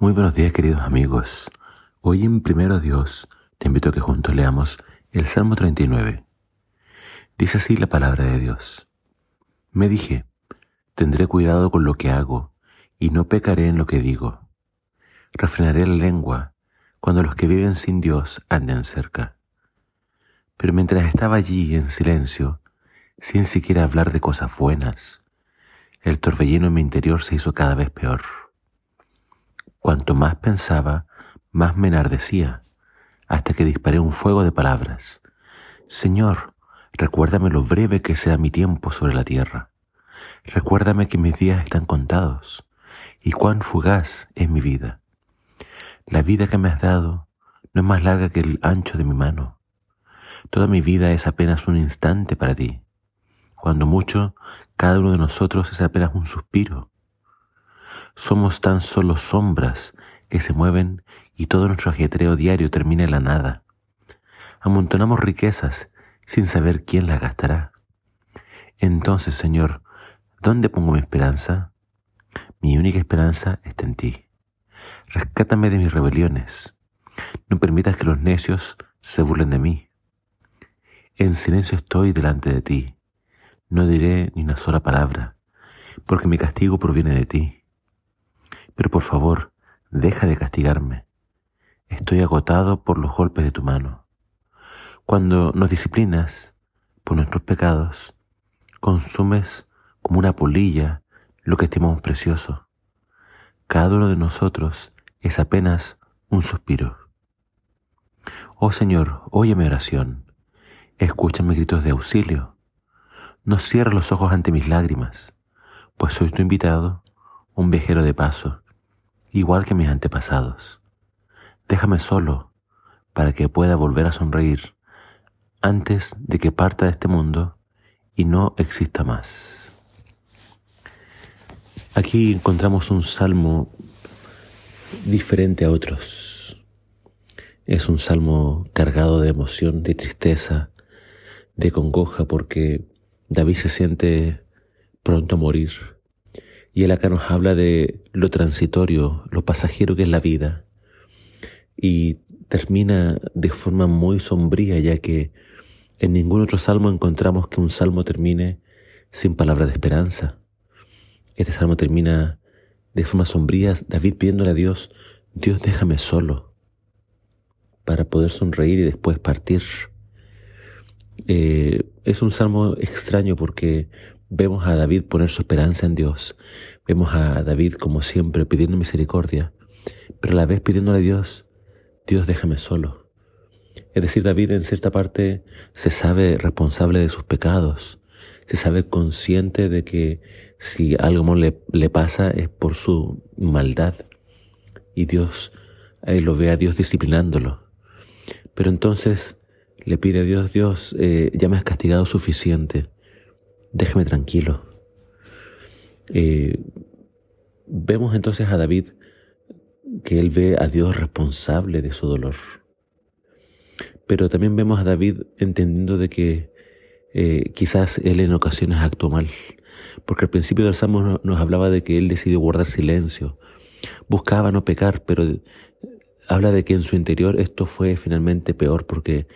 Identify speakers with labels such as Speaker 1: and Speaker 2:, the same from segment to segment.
Speaker 1: Muy buenos días queridos amigos. Hoy en Primero Dios te invito a que juntos leamos el Salmo 39. Dice así la palabra de Dios. Me dije, tendré cuidado con lo que hago y no pecaré en lo que digo. Refrenaré la lengua cuando los que viven sin Dios anden cerca. Pero mientras estaba allí en silencio, sin siquiera hablar de cosas buenas, el torbellino en mi interior se hizo cada vez peor. Cuanto más pensaba, más me enardecía, hasta que disparé un fuego de palabras. Señor, recuérdame lo breve que será mi tiempo sobre la tierra. Recuérdame que mis días están contados y cuán fugaz es mi vida. La vida que me has dado no es más larga que el ancho de mi mano. Toda mi vida es apenas un instante para ti. Cuando mucho, cada uno de nosotros es apenas un suspiro. Somos tan solo sombras que se mueven y todo nuestro ajetreo diario termina en la nada. Amontonamos riquezas sin saber quién las gastará. Entonces, Señor, ¿dónde pongo mi esperanza? Mi única esperanza está en ti. Rescátame de mis rebeliones. No permitas que los necios se burlen de mí. En silencio estoy delante de ti. No diré ni una sola palabra, porque mi castigo proviene de ti. Pero por favor, deja de castigarme. Estoy agotado por los golpes de tu mano. Cuando nos disciplinas por nuestros pecados, consumes como una polilla lo que estimamos precioso. Cada uno de nosotros es apenas un suspiro. Oh Señor, oye mi oración, escucha mis gritos de auxilio no cierres los ojos ante mis lágrimas, pues soy tu invitado, un viajero de paso, igual que mis antepasados. Déjame solo para que pueda volver a sonreír antes de que parta de este mundo y no exista más. Aquí encontramos un salmo diferente a otros. Es un salmo cargado de emoción, de tristeza, de congoja, porque David se siente pronto a morir. Y él acá nos habla de lo transitorio, lo pasajero que es la vida. Y termina de forma muy sombría, ya que en ningún otro salmo encontramos que un salmo termine sin palabra de esperanza. Este salmo termina de forma sombría, David pidiéndole a Dios, Dios déjame solo, para poder sonreír y después partir. Eh, es un salmo extraño porque vemos a David poner su esperanza en Dios. Vemos a David, como siempre, pidiendo misericordia, pero a la vez pidiéndole a Dios, Dios déjame solo. Es decir, David en cierta parte se sabe responsable de sus pecados, se sabe consciente de que si algo le, le pasa es por su maldad y Dios, ahí lo ve a Dios disciplinándolo. Pero entonces le pide a Dios, Dios, eh, ya me has castigado suficiente, déjame tranquilo. Eh, vemos entonces a David que él ve a Dios responsable de su dolor. Pero también vemos a David entendiendo de que eh, quizás él en ocasiones actuó mal, porque al principio del Salmo nos hablaba de que él decidió guardar silencio, buscaba no pecar, pero habla de que en su interior esto fue finalmente peor porque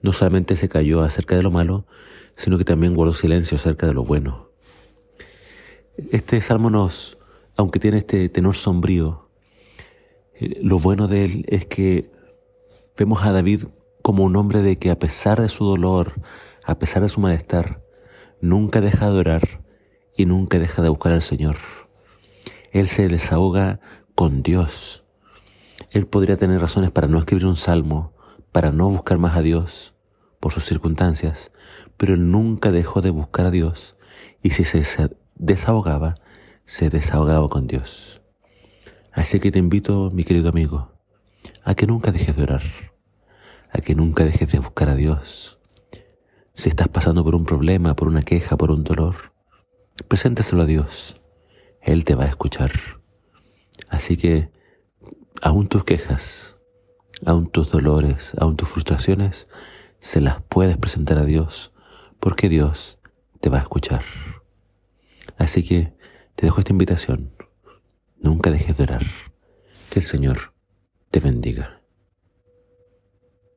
Speaker 1: no solamente se cayó acerca de lo malo, sino que también guardó silencio acerca de lo bueno. Este salmo nos, aunque tiene este tenor sombrío, eh, lo bueno de él es que vemos a David como un hombre de que a pesar de su dolor, a pesar de su malestar, nunca deja de orar y nunca deja de buscar al Señor. Él se desahoga con Dios él podría tener razones para no escribir un salmo, para no buscar más a Dios por sus circunstancias, pero él nunca dejó de buscar a Dios y si se desahogaba, se desahogaba con Dios. Así que te invito, mi querido amigo, a que nunca dejes de orar, a que nunca dejes de buscar a Dios. Si estás pasando por un problema, por una queja, por un dolor, preséntaselo a Dios. Él te va a escuchar. Así que aún tus quejas, aún tus dolores, aún tus frustraciones, se las puedes presentar a Dios, porque Dios te va a escuchar. Así que te dejo esta invitación. Nunca dejes de orar. Que el Señor te bendiga.